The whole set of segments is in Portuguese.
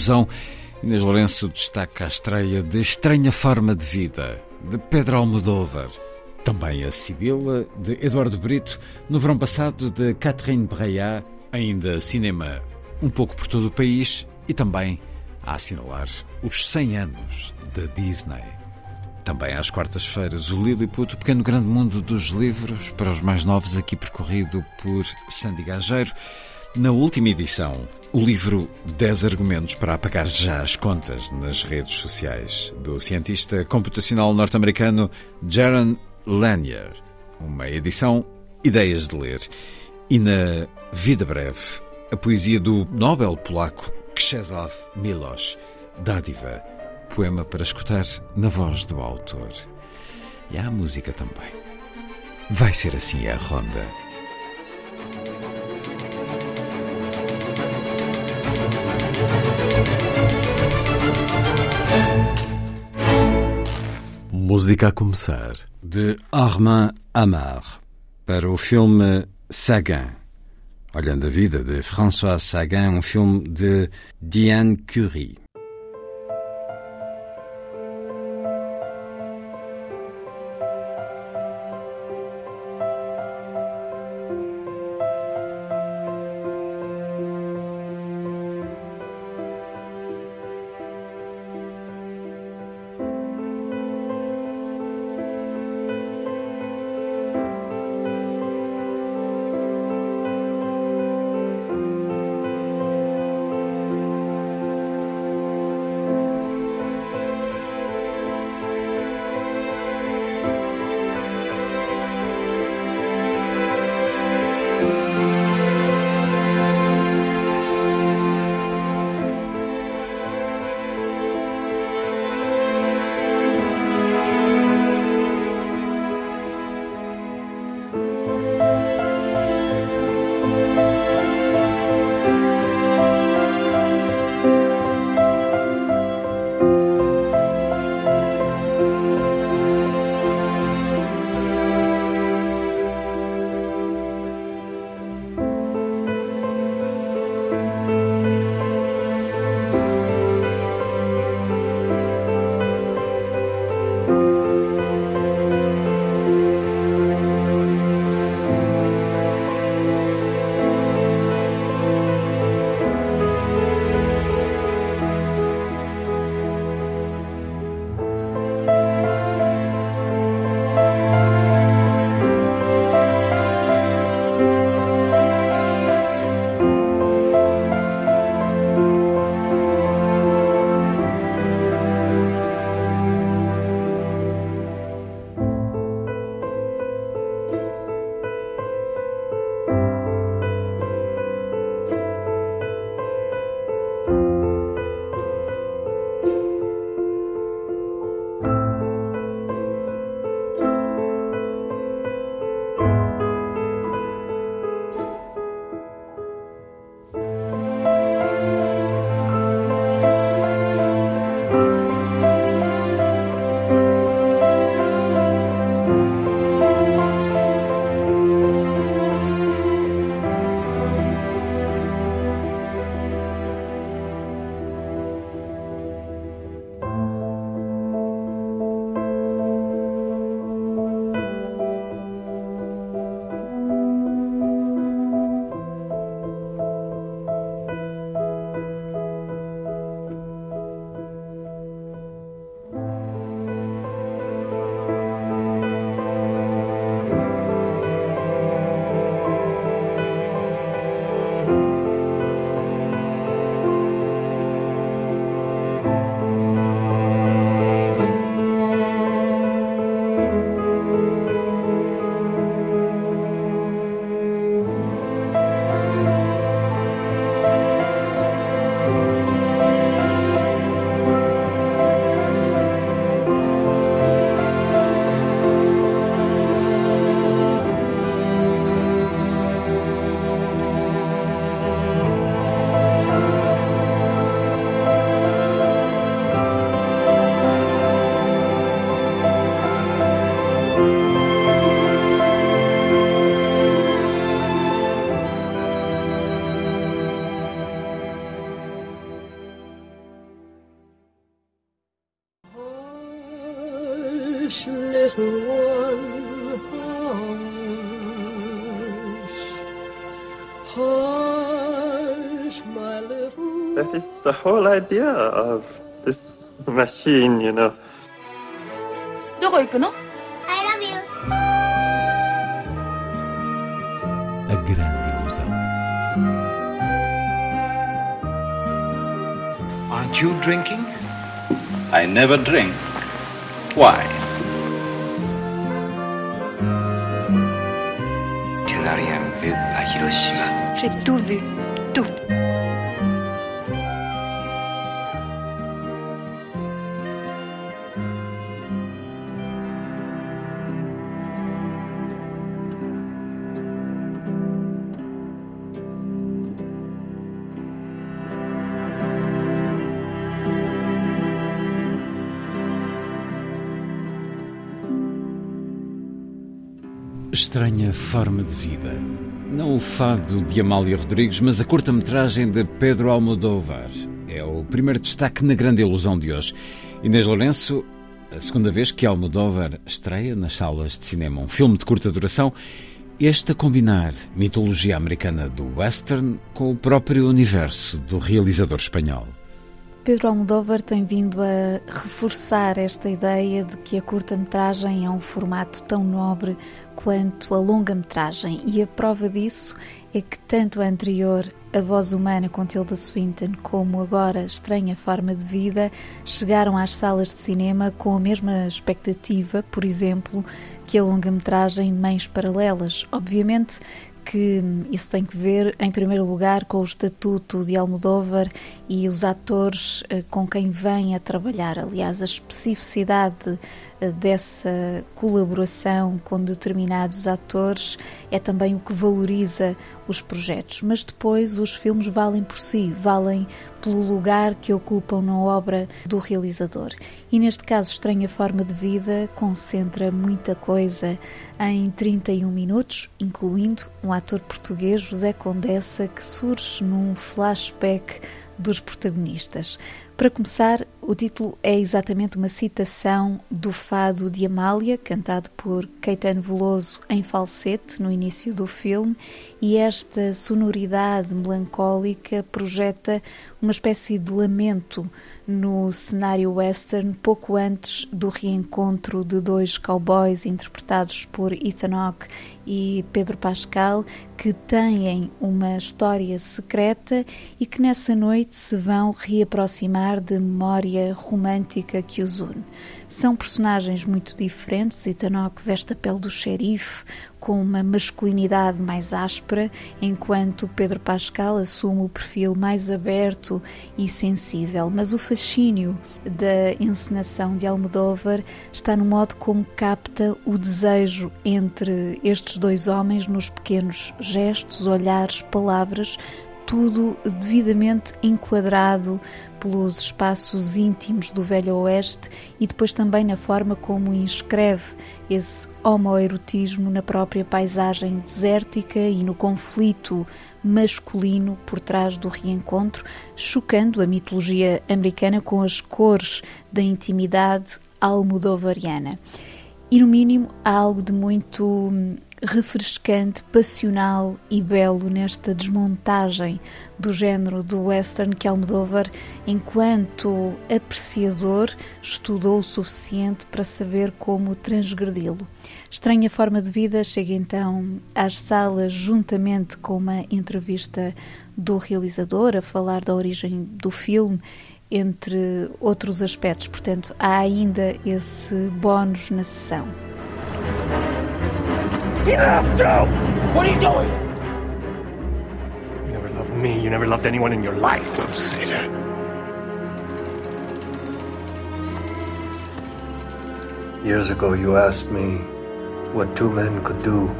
Ilusão. Inês Lourenço destaca a estreia de Estranha Forma de Vida, de Pedro Almodóvar. Também a Sibila, de Eduardo Brito, no verão passado, de Catherine Breillat. Ainda cinema um pouco por todo o país e também a assinalar os 100 anos da Disney. Também às quartas-feiras, o Lilliput, o pequeno grande mundo dos livros, para os mais novos, aqui percorrido por Sandy Gageiro. Na última edição, o livro 10 argumentos para apagar já as contas nas redes sociais, do cientista computacional norte-americano Jaron Lanier. Uma edição Ideias de Ler. E na Vida Breve, a poesia do Nobel polaco Czesław Milosz, Dádiva poema para escutar na voz do autor. E há a música também. Vai ser assim a ronda. Música a começar de Armand Amar para o filme Sagan. Olhando a vida de François Sagan, um filme de Diane Curie. the whole idea of this machine, you know. どこ行くの I love you. A grande ilusão. Aren't you drinking? I never drink. Why? Tu n'as rien vu à Hiroshima. J'ai tout vu. Tout. Estranha forma de vida. Não o fado de Amália Rodrigues, mas a curta-metragem de Pedro Almodóvar. É o primeiro destaque na grande ilusão de hoje. Inês Lourenço, a segunda vez que Almodóvar estreia nas salas de cinema um filme de curta duração, este a combinar mitologia americana do western com o próprio universo do realizador espanhol. Pedro Almodóvar tem vindo a reforçar esta ideia de que a curta-metragem é um formato tão nobre quanto a longa-metragem, e a prova disso é que tanto a anterior, A Voz Humana com Tilda Swinton, como agora Estranha Forma de Vida, chegaram às salas de cinema com a mesma expectativa, por exemplo, que a longa-metragem Mães Paralelas. Obviamente que isso tem que ver, em primeiro lugar, com o estatuto de Almodóvar e os atores eh, com quem vem a trabalhar. Aliás, a especificidade dessa colaboração com determinados atores é também o que valoriza os projetos. Mas depois os filmes valem por si, valem pelo lugar que ocupam na obra do realizador. E neste caso, Estranha Forma de Vida concentra muita coisa em 31 minutos, incluindo um ator português, José Condessa, que surge num flashback dos protagonistas. Para começar, o título é exatamente uma citação do fado de Amália, cantado por Caetano Veloso em falsete no início do filme, e esta sonoridade melancólica projeta uma espécie de lamento no cenário western pouco antes do reencontro de dois cowboys interpretados por Ethan Hawke e Pedro Pascal que têm uma história secreta e que nessa noite se vão reaproximar de romântica que os une. São personagens muito diferentes. Hawke veste a pele do xerife, com uma masculinidade mais áspera, enquanto Pedro Pascal assume o perfil mais aberto e sensível. Mas o fascínio da encenação de Almodóvar está no modo como capta o desejo entre estes dois homens nos pequenos gestos, olhares, palavras, tudo devidamente enquadrado pelos espaços íntimos do Velho Oeste e depois também na forma como inscreve esse homoerotismo na própria paisagem desértica e no conflito masculino por trás do reencontro, chocando a mitologia americana com as cores da intimidade almodovariana. E no mínimo há algo de muito refrescante, passional e belo nesta desmontagem do género do western que Almodóvar, enquanto apreciador, estudou o suficiente para saber como transgredi-lo. Estranha Forma de Vida chega então às salas juntamente com uma entrevista do realizador a falar da origem do filme entre outros aspectos. Portanto, há ainda esse bónus na sessão. What are you doing? You never loved me. You never loved anyone in your life. Don't say that. Years ago, you asked me what two men could do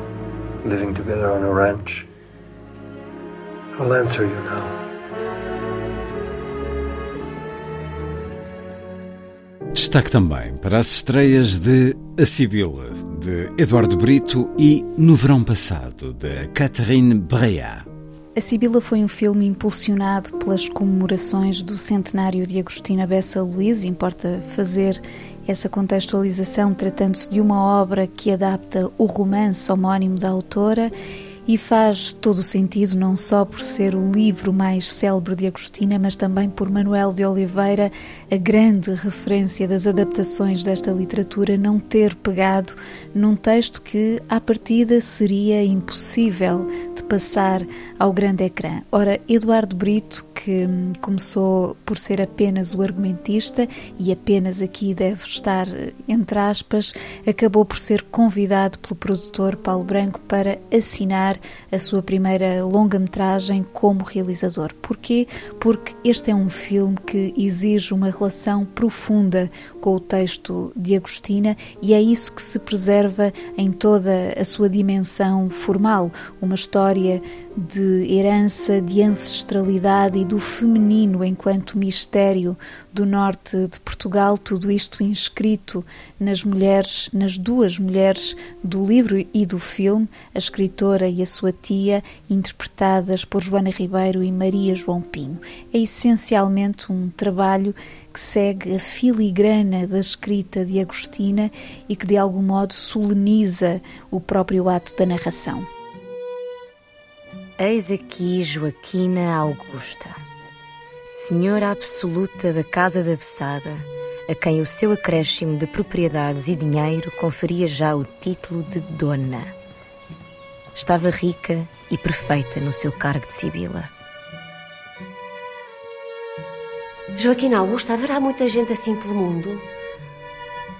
living together on a ranch. I'll answer you now. Destaque também para as estreias de A Sibila, de Eduardo Brito, e No Verão Passado, de Catherine Breillat. A Sibila foi um filme impulsionado pelas comemorações do centenário de Agostina Bessa Luís, importa fazer essa contextualização, tratando-se de uma obra que adapta o romance homónimo da autora e faz todo o sentido, não só por ser o livro mais célebre de Agostina, mas também por Manuel de Oliveira, a grande referência das adaptações desta literatura, não ter pegado num texto que, à partida, seria impossível passar ao grande ecrã. Ora, Eduardo Brito, que começou por ser apenas o argumentista, e apenas aqui deve estar entre aspas, acabou por ser convidado pelo produtor Paulo Branco para assinar a sua primeira longa-metragem como realizador. Porquê? Porque este é um filme que exige uma relação profunda com o texto de Agostina e é isso que se preserva em toda a sua dimensão formal, uma história de herança, de ancestralidade e do feminino enquanto mistério do norte de Portugal, tudo isto inscrito nas mulheres, nas duas mulheres do livro e do filme, a escritora e a sua tia, interpretadas por Joana Ribeiro e Maria João Pinho. É essencialmente um trabalho que segue a filigrana da escrita de Agostina e que de algum modo soleniza o próprio ato da narração. Eis aqui Joaquina Augusta, senhora absoluta da Casa da Vessada, a quem o seu acréscimo de propriedades e dinheiro conferia já o título de dona. Estava rica e perfeita no seu cargo de sibila. Joaquina Augusta, haverá muita gente assim pelo mundo?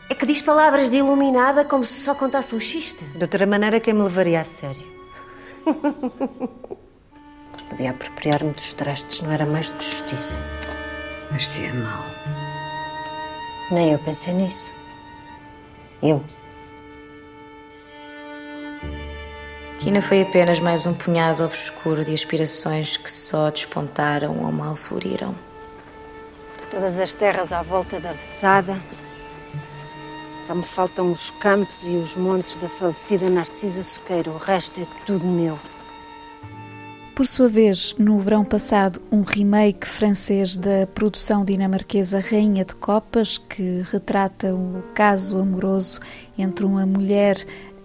É que diz palavras de iluminada como se só contasse um xiste. De outra maneira, quem me levaria a sério? Podia apropriar-me dos trastes, não era mais do que justiça. Mas se é mau. Nem eu pensei nisso. Eu. Quina foi apenas mais um punhado obscuro de aspirações que só despontaram ou mal floriram. De todas as terras à volta da Vessada, só me faltam os campos e os montes da falecida Narcisa Soqueira. O resto é tudo meu. Por sua vez, no verão passado, um remake francês da produção dinamarquesa Rainha de Copas, que retrata o caso amoroso entre uma mulher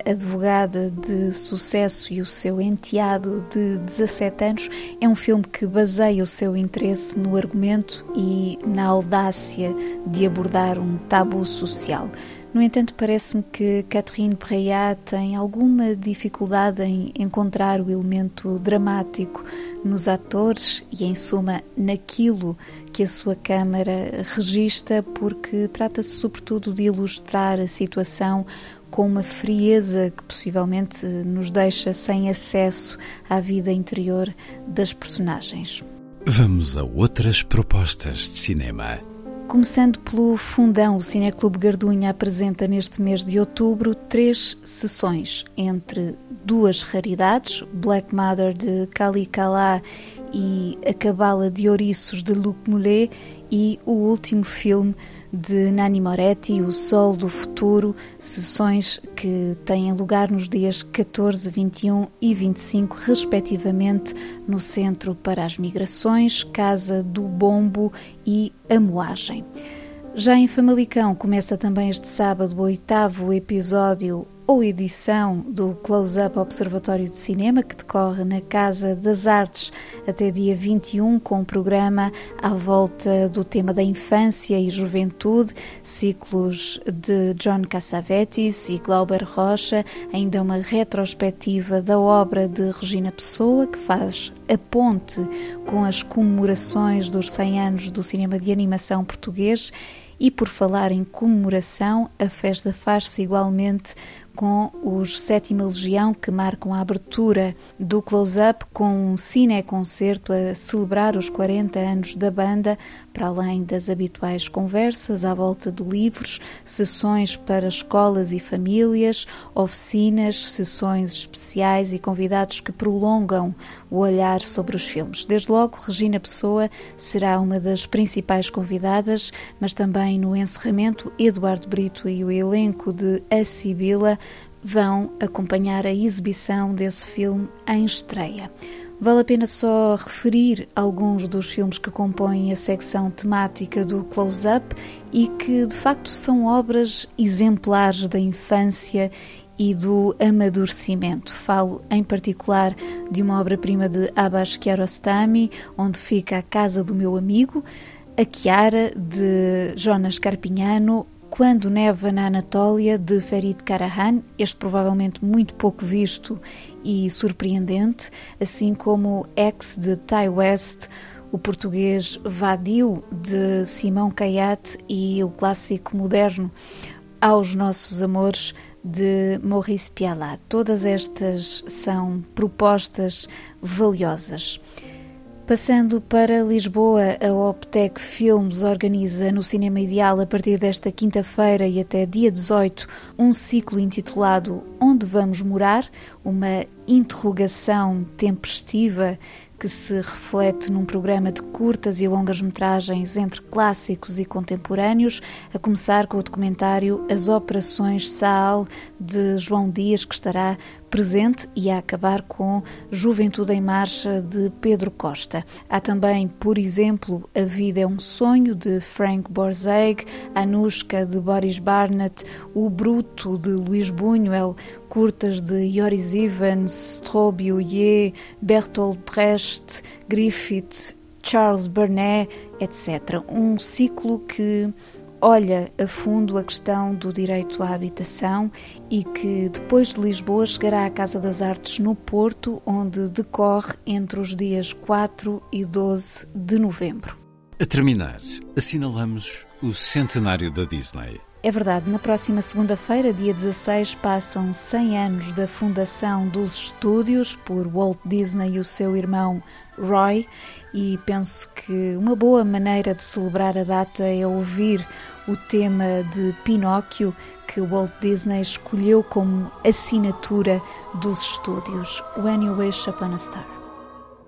advogada de sucesso e o seu enteado de 17 anos, é um filme que baseia o seu interesse no argumento e na audácia de abordar um tabu social. No entanto, parece-me que Catherine Breillat tem alguma dificuldade em encontrar o elemento dramático nos atores e, em suma, naquilo que a sua câmara registra, porque trata-se sobretudo de ilustrar a situação com uma frieza que possivelmente nos deixa sem acesso à vida interior das personagens. Vamos a outras propostas de cinema. Começando pelo Fundão, o Cineclube Gardunha apresenta neste mês de outubro três sessões, entre duas raridades, Black Mother de Kali Kala e A Cabala de Ouriços de Luc Moulet e o último filme de Nani Moretti, O Sol do Futuro, sessões que têm lugar nos dias 14, 21 e 25, respectivamente, no Centro para as Migrações, Casa do Bombo e A Moagem. Já em Famalicão começa também este sábado o oitavo episódio ou edição do Close-Up Observatório de Cinema, que decorre na Casa das Artes até dia 21, com um programa à volta do tema da infância e juventude, ciclos de John Cassavetes e Glauber Rocha, ainda uma retrospectiva da obra de Regina Pessoa, que faz a ponte com as comemorações dos 100 anos do cinema de animação português. E por falar em comemoração, a festa faz-se igualmente com os Sétima Legião, que marcam a abertura do close-up com um cine-concerto a celebrar os 40 anos da banda, para além das habituais conversas à volta de livros, sessões para escolas e famílias, oficinas, sessões especiais e convidados que prolongam o olhar sobre os filmes. Desde logo, Regina Pessoa será uma das principais convidadas, mas também no encerramento, Eduardo Brito e o elenco de A Sibila vão acompanhar a exibição desse filme em estreia. Vale a pena só referir alguns dos filmes que compõem a secção temática do Close-Up e que de facto são obras exemplares da infância e do amadurecimento. Falo em particular de uma obra-prima de Abbas Kiarostami, onde fica a casa do meu amigo, a Chiara de Jonas Carpignano, quando Neva na Anatólia, de Ferit Karahan, este provavelmente muito pouco visto e surpreendente, assim como X, de Ty West, o português Vadio, de Simão Caiate e o clássico moderno Aos Nossos Amores, de Maurice Pialat. Todas estas são propostas valiosas. Passando para Lisboa, a Optec Filmes organiza no Cinema Ideal, a partir desta quinta-feira e até dia 18, um ciclo intitulado Onde Vamos Morar? Uma interrogação tempestiva que se reflete num programa de curtas e longas metragens entre clássicos e contemporâneos, a começar com o documentário As Operações Saal de João Dias, que estará presente e a acabar com Juventude em Marcha de Pedro Costa. Há também, por exemplo, A Vida é um Sonho de Frank Borzeg, Anushka de Boris Barnett, O Bruto de Luís Buñuel, curtas de Joris Evans, Strobe Ye, Bertolt Brecht, Griffith, Charles Burnet, etc. Um ciclo que olha a fundo a questão do direito à habitação e que depois de Lisboa chegará à Casa das Artes no Porto, onde decorre entre os dias 4 e 12 de novembro. A terminar, assinalamos o centenário da Disney. É verdade, na próxima segunda-feira, dia 16, passam 100 anos da fundação dos estúdios por Walt Disney e o seu irmão Roy, e penso que uma boa maneira de celebrar a data é ouvir o tema de Pinóquio que Walt Disney escolheu como assinatura dos estúdios, When You Wish Upon a Star.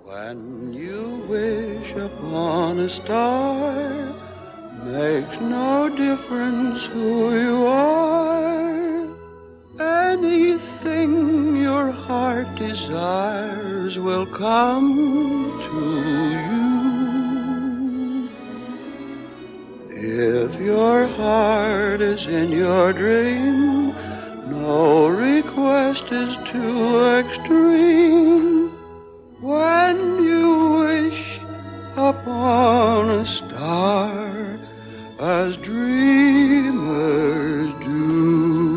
When you wish upon a star Makes no difference who you are. Anything your heart desires will come to you. If your heart is in your dream, no request is too extreme. When you wish upon a star, as dreamers do.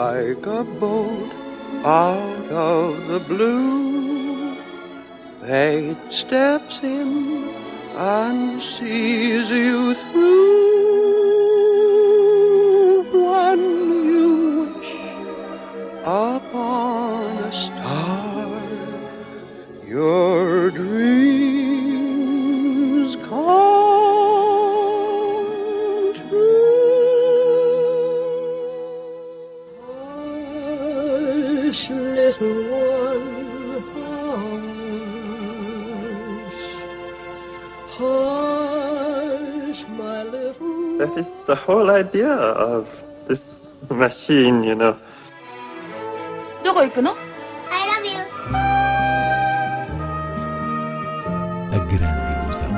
Like a boat out of the blue. Fate steps in and sees you through whole idea of this machine, you know. どこ行くの I love you. A grande ilusão.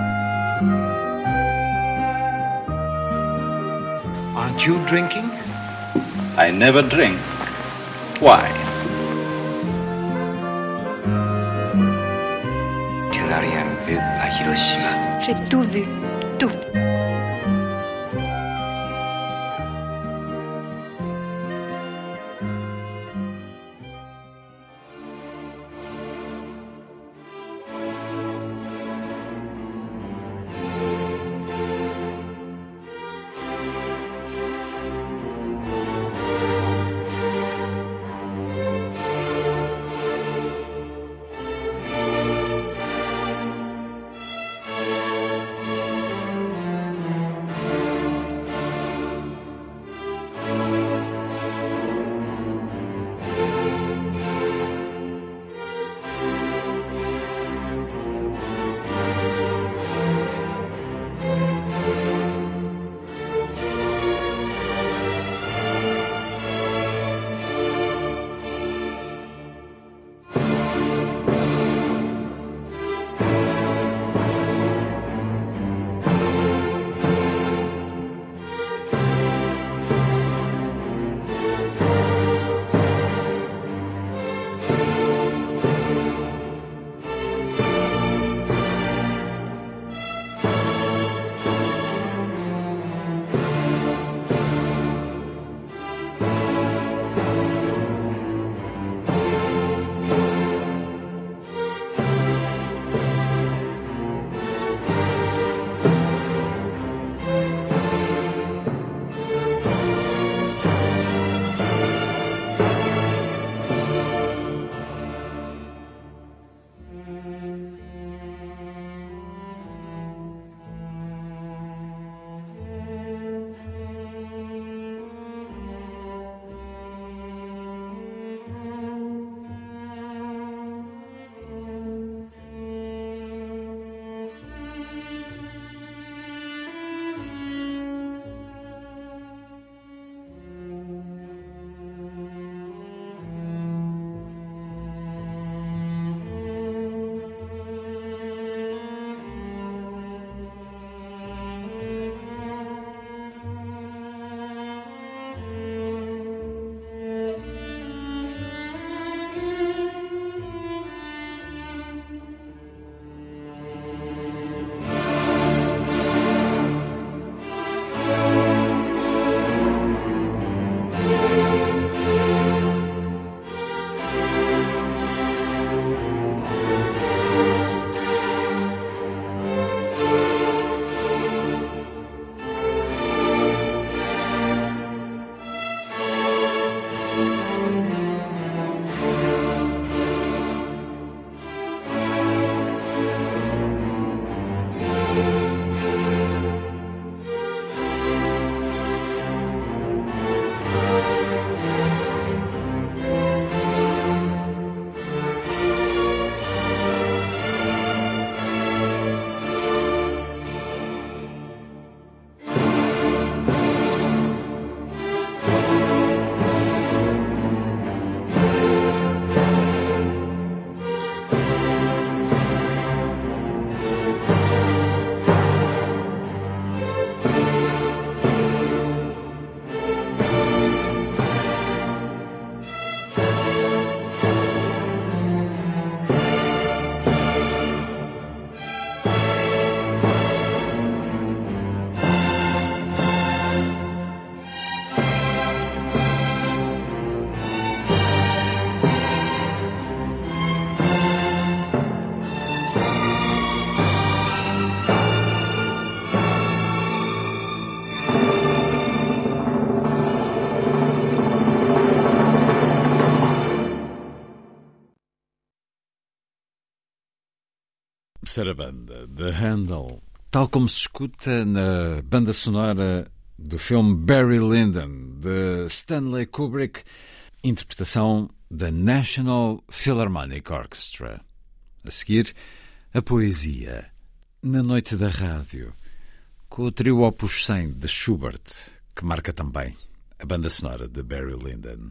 Aren't you drinking? I never drink. Why? Tu n'as rien vu à Hiroshima. J'ai tout vu, Tout. terceira banda, The Handle, tal como se escuta na banda sonora do filme Barry Lyndon, de Stanley Kubrick, interpretação da National Philharmonic Orchestra. A seguir, a poesia, na noite da rádio, com o trio Opus 100 de Schubert, que marca também a banda sonora de Barry Lyndon.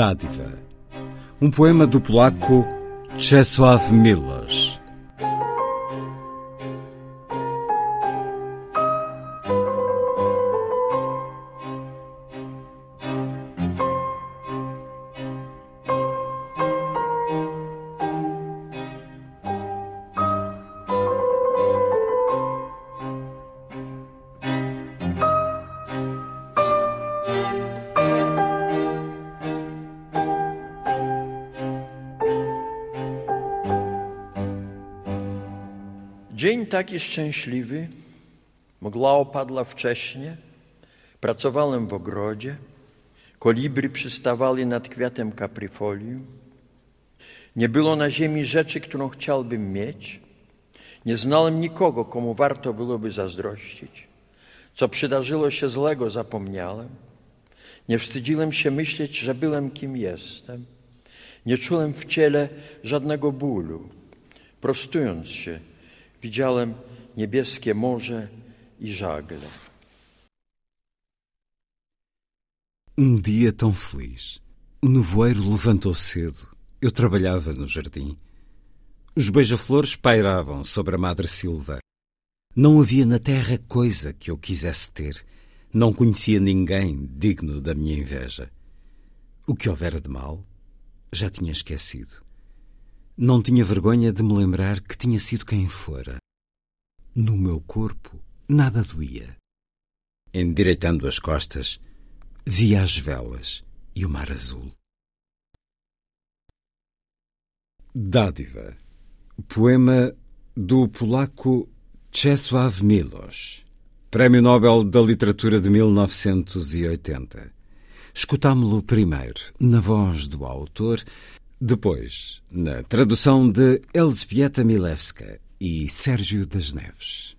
Dádiva. Um poema do polaco Czesław Milosz. Dzień taki szczęśliwy, mgła opadła wcześnie, pracowałem w ogrodzie, kolibry przystawali nad kwiatem kapryfolium. Nie było na ziemi rzeczy, którą chciałbym mieć. Nie znałem nikogo, komu warto byłoby zazdrościć. Co przydarzyło się złego, zapomniałem. Nie wstydziłem się myśleć, że byłem kim jestem. Nie czułem w ciele żadnego bólu. Prostując się, widziałem niebieskie morze e żagle. Um dia tão feliz. O nevoeiro levantou cedo. Eu trabalhava no jardim. Os beija-flores pairavam sobre a madre Silva. Não havia na terra coisa que eu quisesse ter. Não conhecia ninguém digno da minha inveja. O que houvera de mal, já tinha esquecido. Não tinha vergonha de me lembrar que tinha sido quem fora. No meu corpo, nada doía. Endireitando as costas, via as velas e o mar azul. Dádiva. Poema do polaco Czesław Milosz. Prémio Nobel da Literatura de 1980. Escutámo-lo primeiro na voz do autor, depois na tradução de Elzbieta Milewska e Sérgio das Neves.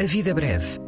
A Vida Breve,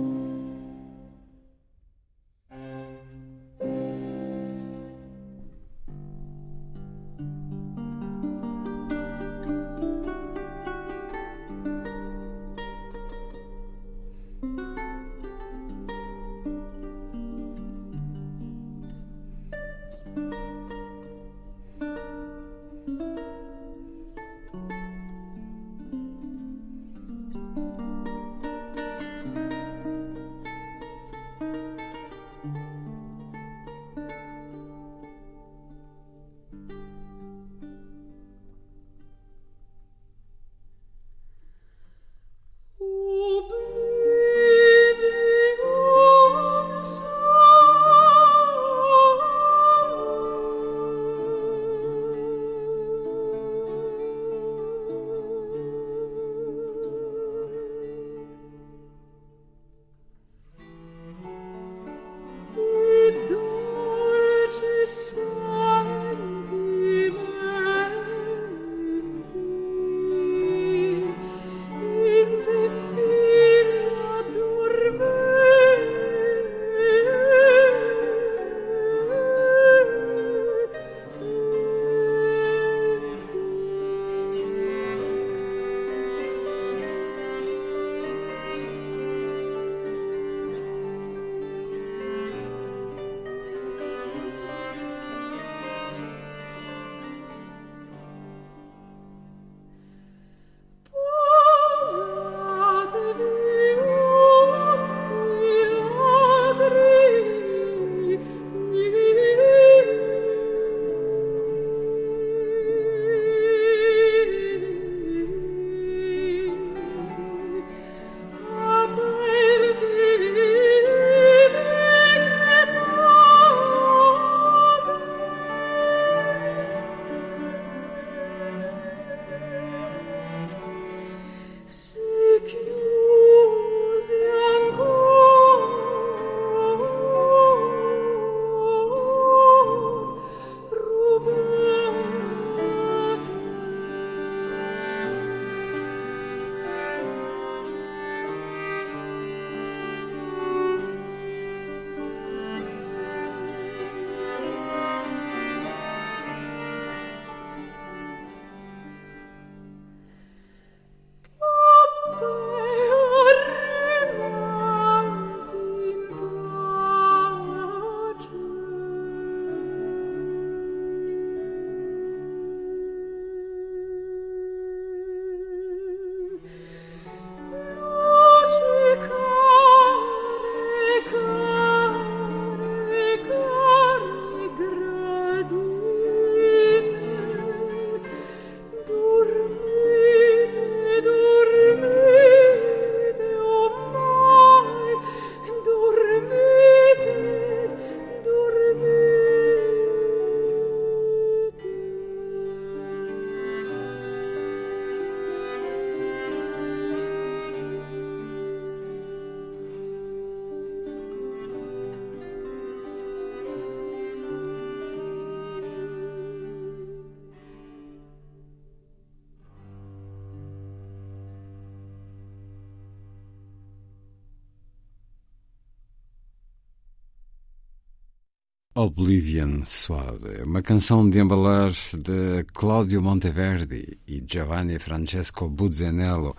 Oblivion Suave, uma canção de embalar de Claudio Monteverdi e Giovanni Francesco Buzzanello,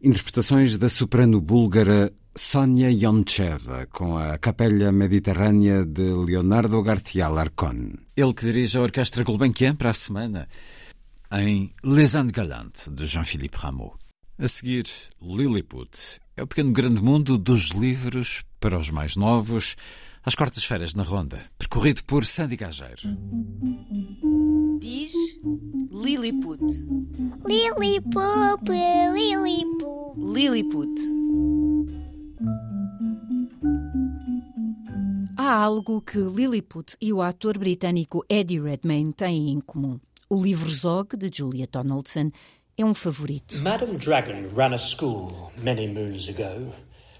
interpretações da soprano búlgara Sonia Yoncheva, com a Capella Mediterrânea de Leonardo García Larcon. Ele que dirige a Orquestra Gulbenkian para a semana, em Les Andes Galantes, de Jean-Philippe Rameau. A seguir, Lilliput. É o pequeno grande mundo dos livros para os mais novos, às quartas-feiras na Ronda, percorrido por Sandy Gageiro. Diz Lilliput. Lilliput, Lilliput. Lilliput. Há algo que Lilliput e o ator britânico Eddie Redmayne têm em comum. O livro Zog, de Julia Donaldson, é um favorito. Madame Dragon ran a school many moons ago.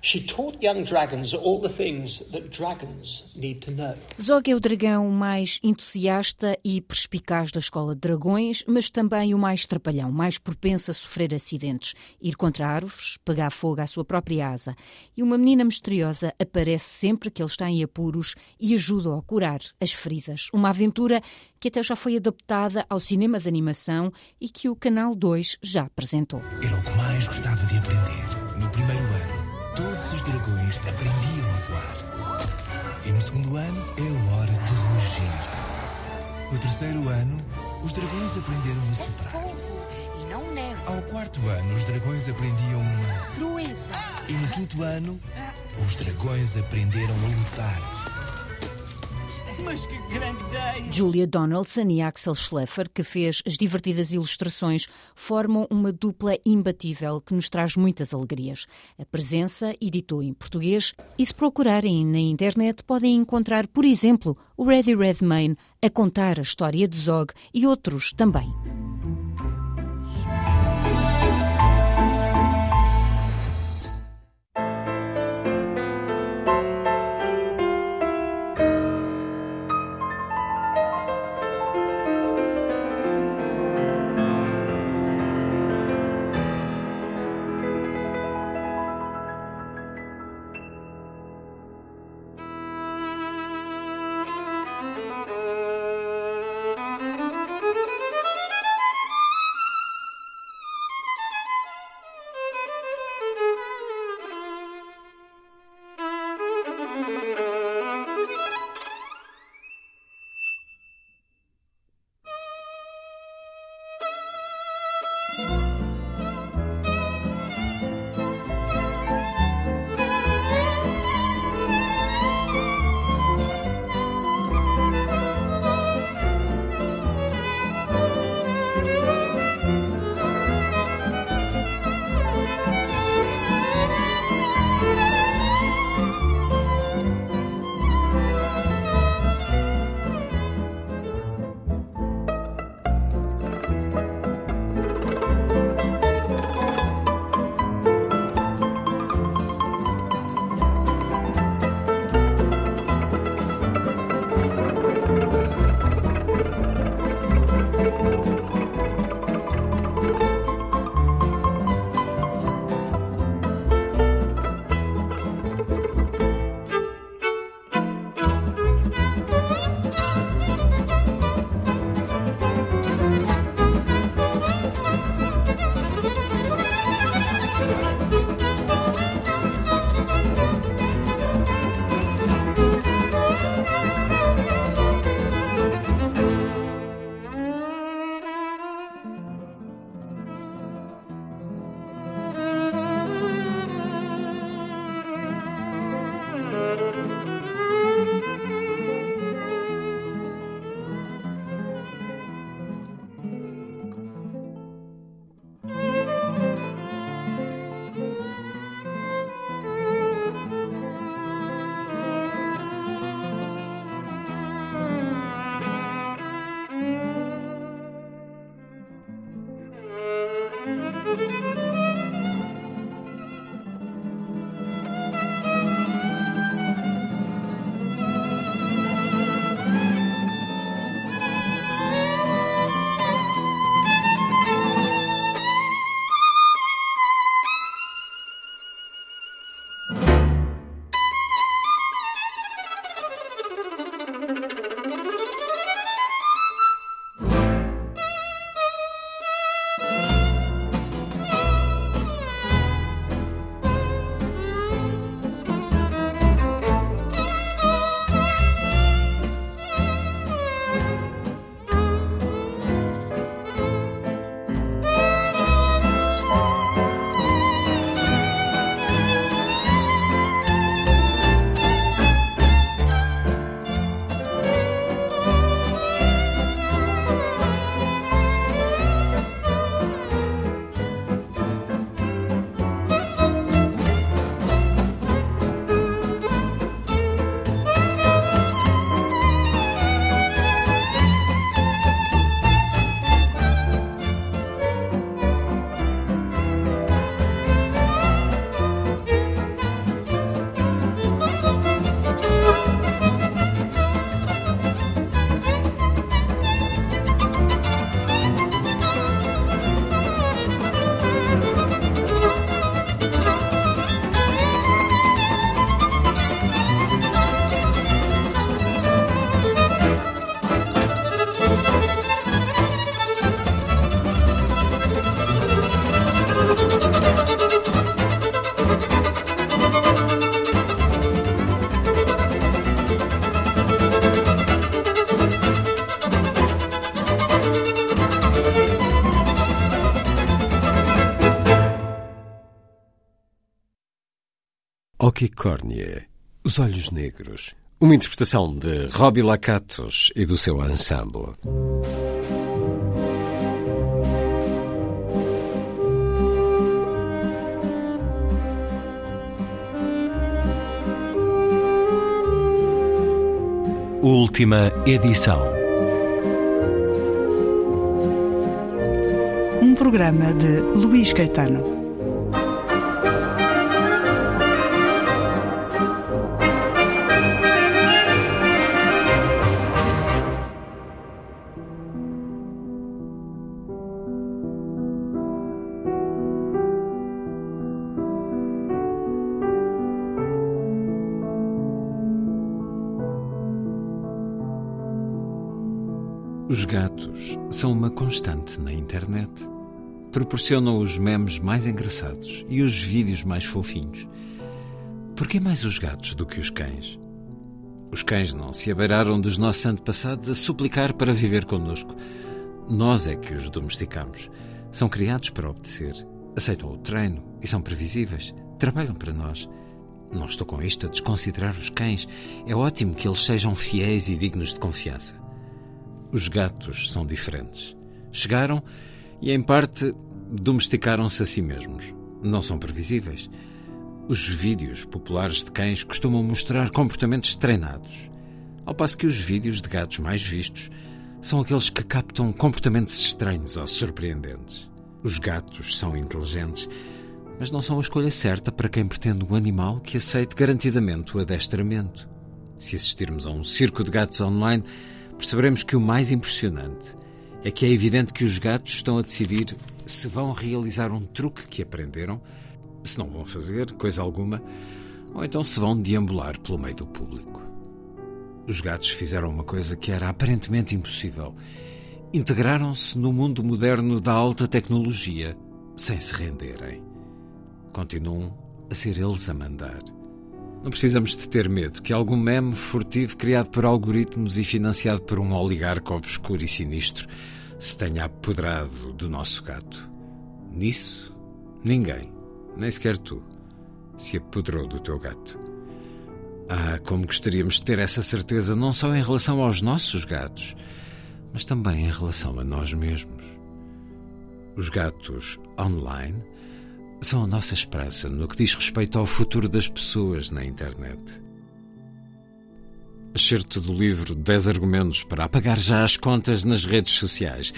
She taught young dragons all the things that dragons need to know. Zog é o dragão mais entusiasta e perspicaz da escola de dragões, mas também o mais trapalhão, mais propenso a sofrer acidentes, ir contra árvores, pegar fogo à sua própria asa. E uma menina misteriosa aparece sempre que ele está em apuros e ajuda-o a curar as feridas. Uma aventura que até já foi adaptada ao cinema de animação e que o Canal 2 já apresentou. Era o que mais gostava de aprender no primeiro ano todos os dragões aprendiam a voar. E no segundo ano é hora de rugir. No terceiro ano, os dragões aprenderam a soprar. E não neve. Ao quarto ano, os dragões aprendiam uma proeza. E no quinto ano, os dragões aprenderam a lutar. Mas que grande ideia! Julia Donaldson e Axel Schleifer, que fez as divertidas ilustrações, formam uma dupla imbatível que nos traz muitas alegrias. A presença editou em português e, se procurarem na internet, podem encontrar, por exemplo, o Reddy Redmayne a contar a história de Zog e outros também. Os Olhos Negros. Uma interpretação de Robbie Lacatos e do seu ensemble. Última edição. Um programa de Luís Caetano. Os gatos são uma constante na internet. Proporcionam os memes mais engraçados e os vídeos mais fofinhos. Por que mais os gatos do que os cães? Os cães não se abeiraram dos nossos antepassados a suplicar para viver connosco. Nós é que os domesticamos. São criados para obedecer, aceitam o treino e são previsíveis. Trabalham para nós. Não estou com isto a desconsiderar os cães. É ótimo que eles sejam fiéis e dignos de confiança. Os gatos são diferentes. Chegaram e, em parte, domesticaram-se a si mesmos. Não são previsíveis. Os vídeos populares de cães costumam mostrar comportamentos treinados, ao passo que os vídeos de gatos mais vistos são aqueles que captam comportamentos estranhos ou surpreendentes. Os gatos são inteligentes, mas não são a escolha certa para quem pretende um animal que aceite garantidamente o adestramento. Se assistirmos a um circo de gatos online, perceberemos que o mais impressionante é que é evidente que os gatos estão a decidir se vão realizar um truque que aprenderam, se não vão fazer coisa alguma, ou então se vão deambular pelo meio do público. Os gatos fizeram uma coisa que era aparentemente impossível. Integraram-se no mundo moderno da alta tecnologia sem se renderem. Continuam a ser eles a mandar. Não precisamos de ter medo que algum meme furtivo criado por algoritmos e financiado por um oligarca obscuro e sinistro se tenha apoderado do nosso gato. Nisso, ninguém, nem sequer tu, se apoderou do teu gato. Ah, como gostaríamos de ter essa certeza não só em relação aos nossos gatos, mas também em relação a nós mesmos. Os gatos online são a nossa esperança no que diz respeito ao futuro das pessoas na internet. Excerto do livro 10 argumentos para apagar já as contas nas redes sociais,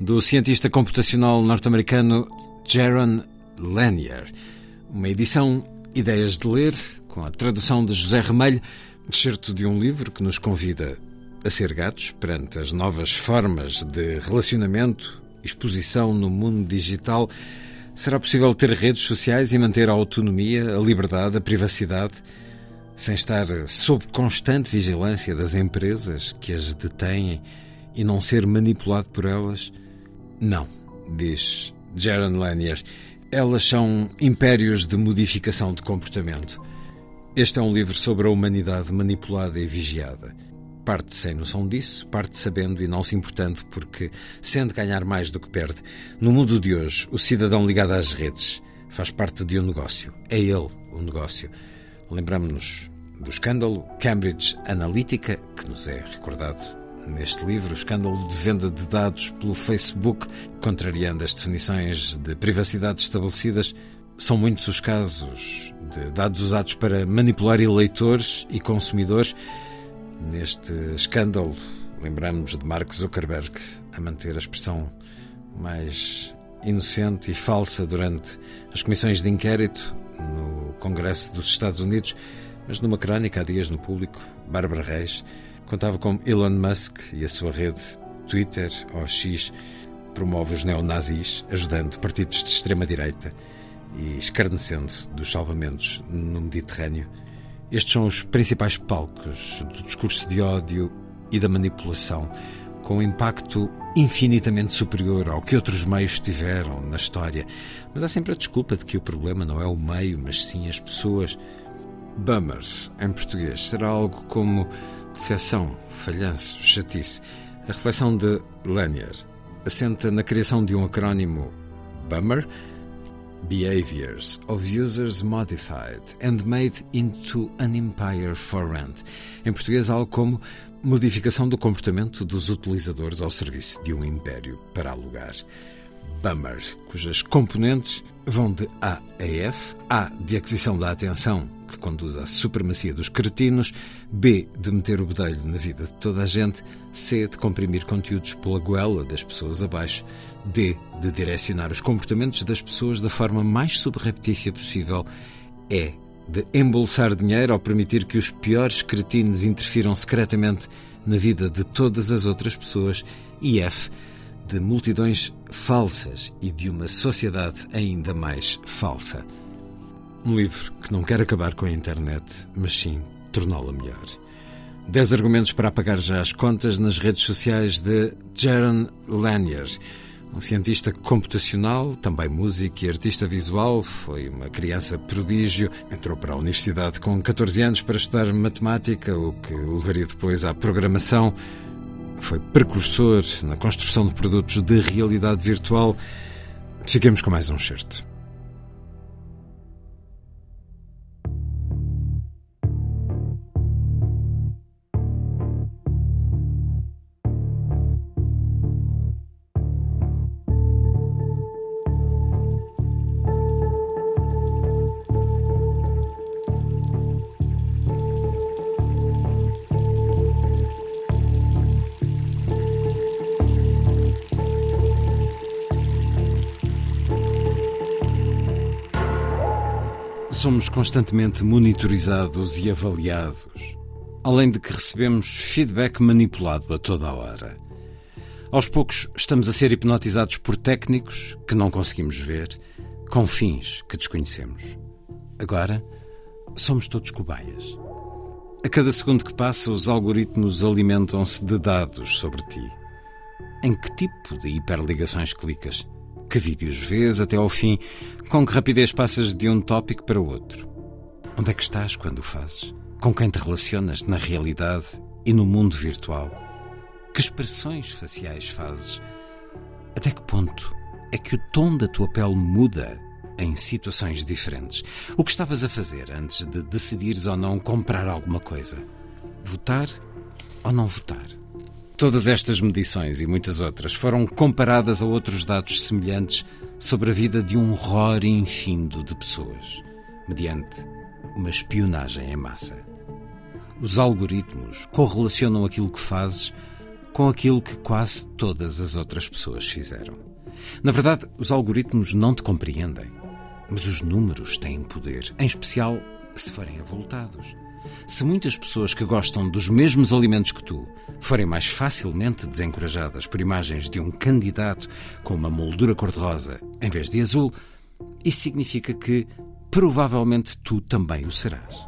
do cientista computacional norte-americano Jaron Lanier. Uma edição Ideias de Ler, com a tradução de José Remelho, excerto de um livro que nos convida a ser gatos perante as novas formas de relacionamento, exposição no mundo digital Será possível ter redes sociais e manter a autonomia, a liberdade, a privacidade, sem estar sob constante vigilância das empresas que as detêm e não ser manipulado por elas? Não, diz Jaron Lanier. Elas são impérios de modificação de comportamento. Este é um livro sobre a humanidade manipulada e vigiada. Parte sem noção disso, parte sabendo e não se importando, porque sente ganhar mais do que perde. No mundo de hoje, o cidadão ligado às redes faz parte de um negócio. É ele o negócio. Lembramos-nos do escândalo Cambridge Analytica, que nos é recordado neste livro, o escândalo de venda de dados pelo Facebook, contrariando as definições de privacidade estabelecidas. São muitos os casos de dados usados para manipular eleitores e consumidores Neste escândalo, lembramos de Mark Zuckerberg a manter a expressão mais inocente e falsa durante as comissões de inquérito no Congresso dos Estados Unidos, mas numa crónica há dias no público, Bárbara Reis contava como Elon Musk e a sua rede Twitter ou X promove os neonazis, ajudando partidos de extrema-direita e escarnecendo dos salvamentos no Mediterrâneo estes são os principais palcos do discurso de ódio e da manipulação, com um impacto infinitamente superior ao que outros meios tiveram na história. Mas há sempre a desculpa de que o problema não é o meio, mas sim as pessoas. Bummer, em português, será algo como decepção, falhanço, chatice. A reflexão de Lanier assenta na criação de um acrónimo Bummer, Behaviors of Users Modified and Made into an Empire for Rent. Em português, algo como modificação do comportamento dos utilizadores ao serviço de um império para alugar. Bummer, cujas componentes vão de A a F, A de aquisição da atenção, que conduz à supremacia dos cretinos, B de meter o bedelho na vida de toda a gente, C de comprimir conteúdos pela goela das pessoas abaixo, D de direcionar os comportamentos das pessoas da forma mais subreptícia possível, E de embolsar dinheiro ao permitir que os piores cretinos interfiram secretamente na vida de todas as outras pessoas, e F de multidões falsas e de uma sociedade ainda mais falsa. Um livro que não quer acabar com a internet, mas sim torná-la melhor. Dez argumentos para apagar já as contas nas redes sociais de Jaron Lanier, um cientista computacional, também músico e artista visual, foi uma criança prodígio, entrou para a universidade com 14 anos para estudar matemática, o que o levaria depois à programação foi precursor na construção de produtos de realidade virtual. Fiquemos com mais um certo. Somos constantemente monitorizados e avaliados, além de que recebemos feedback manipulado a toda a hora. Aos poucos, estamos a ser hipnotizados por técnicos que não conseguimos ver, com fins que desconhecemos. Agora, somos todos cobaias. A cada segundo que passa, os algoritmos alimentam-se de dados sobre ti. Em que tipo de hiperligações clicas? Que vídeos vês até ao fim? Com que rapidez passas de um tópico para outro? Onde é que estás quando o fazes? Com quem te relacionas na realidade e no mundo virtual? Que expressões faciais fazes? Até que ponto é que o tom da tua pele muda em situações diferentes? O que estavas a fazer antes de decidires ou não comprar alguma coisa? Votar ou não votar? Todas estas medições e muitas outras foram comparadas a outros dados semelhantes sobre a vida de um horror infindo de pessoas, mediante uma espionagem em massa. Os algoritmos correlacionam aquilo que fazes com aquilo que quase todas as outras pessoas fizeram. Na verdade, os algoritmos não te compreendem, mas os números têm poder, em especial se forem avultados. Se muitas pessoas que gostam dos mesmos alimentos que tu forem mais facilmente desencorajadas por imagens de um candidato com uma moldura cor-de-rosa em vez de azul, isso significa que provavelmente tu também o serás.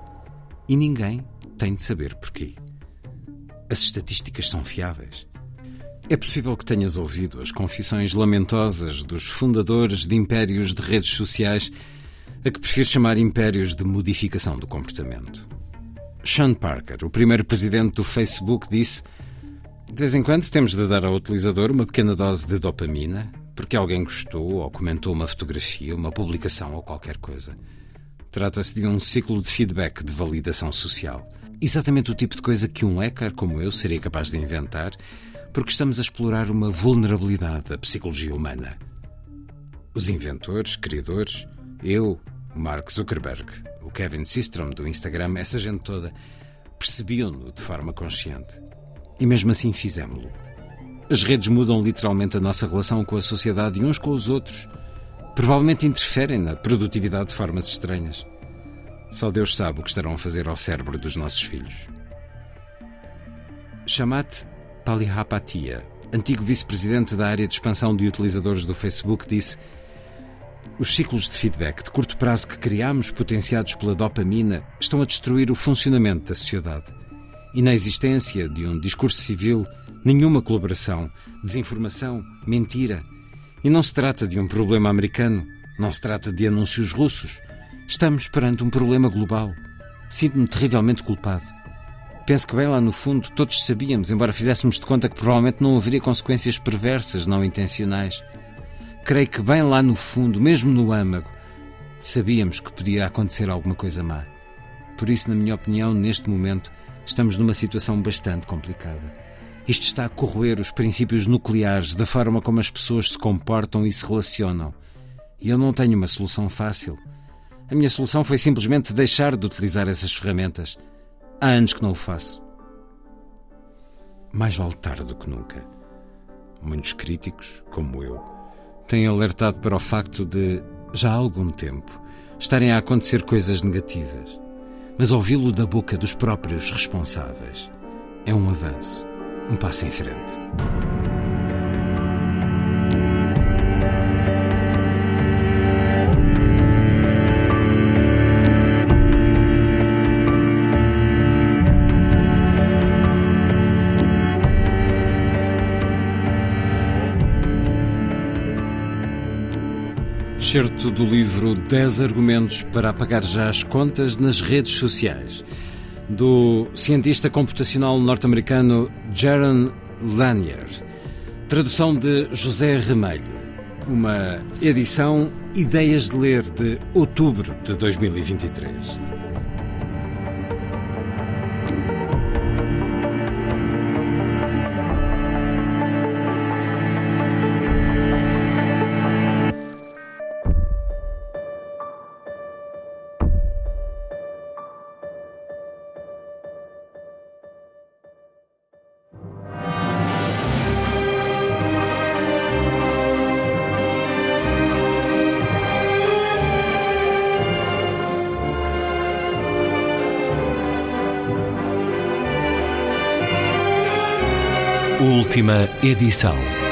E ninguém tem de saber porquê. As estatísticas são fiáveis. É possível que tenhas ouvido as confissões lamentosas dos fundadores de impérios de redes sociais, a que prefiro chamar impérios de modificação do comportamento. Sean Parker, o primeiro presidente do Facebook, disse: De vez em quando temos de dar ao utilizador uma pequena dose de dopamina, porque alguém gostou ou comentou uma fotografia, uma publicação ou qualquer coisa. Trata-se de um ciclo de feedback de validação social. Exatamente o tipo de coisa que um hacker como eu seria capaz de inventar, porque estamos a explorar uma vulnerabilidade da psicologia humana. Os inventores, criadores, eu, Mark Zuckerberg, o Kevin Systrom do Instagram, essa gente toda, percebiam-no de forma consciente. E mesmo assim fizemos-lo. As redes mudam literalmente a nossa relação com a sociedade e uns com os outros. Provavelmente interferem na produtividade de formas estranhas. Só Deus sabe o que estarão a fazer ao cérebro dos nossos filhos. Shamat Palihapatia, antigo vice-presidente da área de expansão de utilizadores do Facebook, disse os ciclos de feedback de curto prazo que criamos, potenciados pela dopamina, estão a destruir o funcionamento da sociedade. E na existência de um discurso civil, nenhuma colaboração, desinformação, mentira. E não se trata de um problema americano, não se trata de anúncios russos. Estamos perante um problema global. Sinto-me terrivelmente culpado. Penso que bem lá no fundo todos sabíamos, embora fizéssemos de conta que provavelmente não haveria consequências perversas não intencionais. Creio que bem lá no fundo, mesmo no âmago, Sabíamos que podia acontecer alguma coisa má. Por isso, na minha opinião, neste momento, estamos numa situação bastante complicada. Isto está a corroer os princípios nucleares da forma como as pessoas se comportam e se relacionam. E eu não tenho uma solução fácil. A minha solução foi simplesmente deixar de utilizar essas ferramentas. Há anos que não o faço. Mais vale tarde do que nunca. Muitos críticos, como eu, têm alertado para o facto de já há algum tempo, estarem a acontecer coisas negativas. Mas ouvi-lo da boca dos próprios responsáveis é um avanço, um passo em frente. Excerto do livro 10 argumentos para apagar já as contas nas redes sociais, do cientista computacional norte-americano Jaron Lanier. Tradução de José Remelho. Uma edição Ideias de Ler de outubro de 2023. Edição.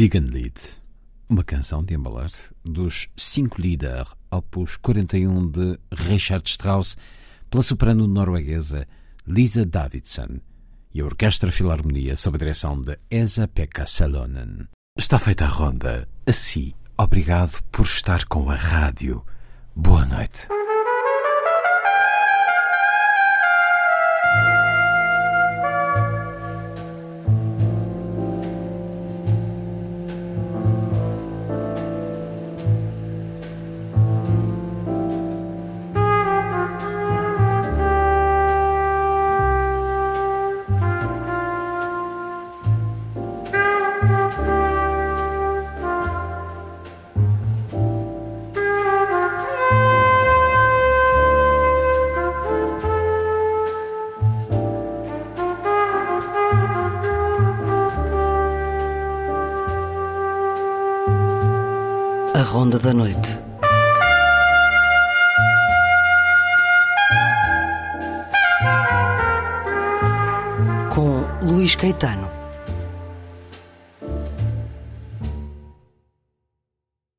Vegan Lied, uma canção de embalar dos cinco Lieder, opus 41 de Richard Strauss, pela soprano norueguesa Lisa Davidson e a Orquestra Filarmonia sob a direção de Esa-Pekka Salonen. Está feita a ronda. Assim, obrigado por estar com a rádio. Boa noite. Noite.